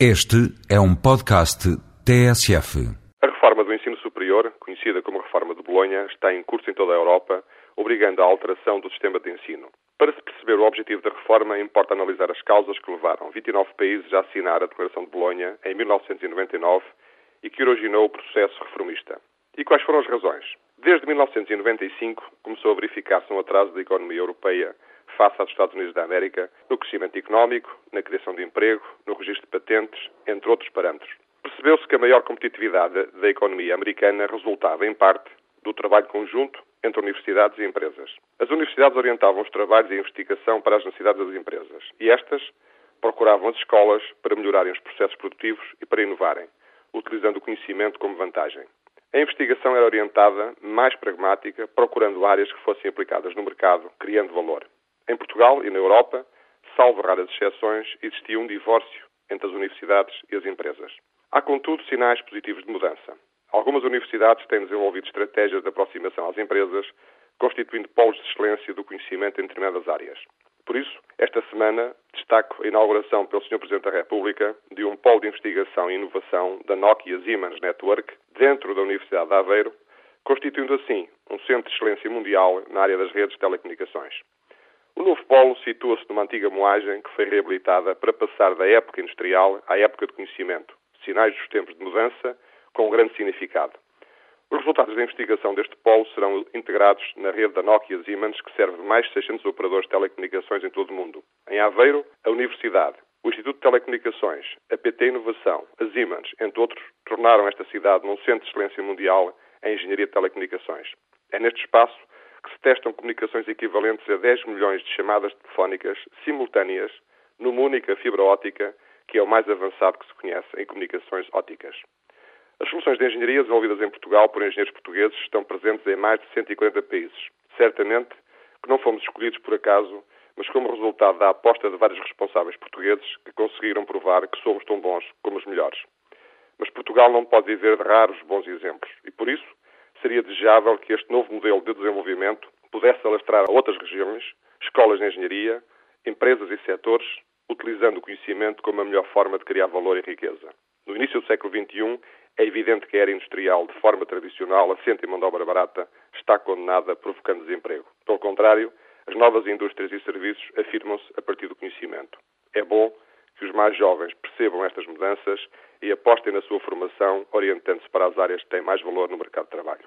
Este é um podcast TSF. A reforma do ensino superior, conhecida como Reforma de Bolonha, está em curso em toda a Europa, obrigando à alteração do sistema de ensino. Para se perceber o objetivo da reforma, importa analisar as causas que levaram 29 países a assinar a Declaração de Bolonha em 1999 e que originou o processo reformista. E quais foram as razões? Desde 1995 começou a verificar-se um atraso da economia europeia face aos Estados Unidos da América no crescimento económico, na criação de emprego, no registro de patentes, entre outros parâmetros. Percebeu-se que a maior competitividade da economia americana resultava, em parte, do trabalho conjunto entre universidades e empresas. As universidades orientavam os trabalhos e a investigação para as necessidades das empresas e estas procuravam as escolas para melhorarem os processos produtivos e para inovarem, utilizando o conhecimento como vantagem. A investigação era orientada, mais pragmática, procurando áreas que fossem aplicadas no mercado, criando valor. Em Portugal e na Europa, salvo raras exceções, existia um divórcio entre as universidades e as empresas. Há, contudo, sinais positivos de mudança. Algumas universidades têm desenvolvido estratégias de aproximação às empresas, constituindo polos de excelência do conhecimento em determinadas áreas. Por isso, esta semana destaco a inauguração pelo Sr. Presidente da República de um polo de investigação e inovação da Nokia Siemens Network dentro da Universidade de Aveiro, constituindo assim um centro de excelência mundial na área das redes de telecomunicações. O novo polo situa-se numa antiga moagem que foi reabilitada para passar da época industrial à época de conhecimento, sinais dos tempos de mudança com um grande significado. Os resultados da investigação deste polo serão integrados na rede da Nokia Siemens, que serve mais de 600 operadores de telecomunicações em todo o mundo. Em Aveiro, a Universidade, o Instituto de Telecomunicações, a PT Inovação, a Siemens, entre outros, tornaram esta cidade num centro de excelência mundial em engenharia de telecomunicações. É neste espaço que se testam comunicações equivalentes a 10 milhões de chamadas telefónicas simultâneas numa única fibra óptica, que é o mais avançado que se conhece em comunicações ópticas. As soluções de engenharia desenvolvidas em Portugal por engenheiros portugueses estão presentes em mais de 140 países. Certamente que não fomos escolhidos por acaso, mas como resultado da aposta de vários responsáveis portugueses que conseguiram provar que somos tão bons como os melhores. Mas Portugal não pode viver de raros bons exemplos e, por isso, seria desejável que este novo modelo de desenvolvimento pudesse alastrar a outras regiões, escolas de engenharia, empresas e setores, utilizando o conhecimento como a melhor forma de criar valor e riqueza. No início do século XXI, é evidente que a era industrial, de forma tradicional, assente em mão de obra barata, está condenada, provocando desemprego. Pelo contrário, as novas indústrias e serviços afirmam-se a partir do conhecimento. É bom os mais jovens percebam estas mudanças e apostem na sua formação, orientando-se para as áreas que têm mais valor no mercado de trabalho.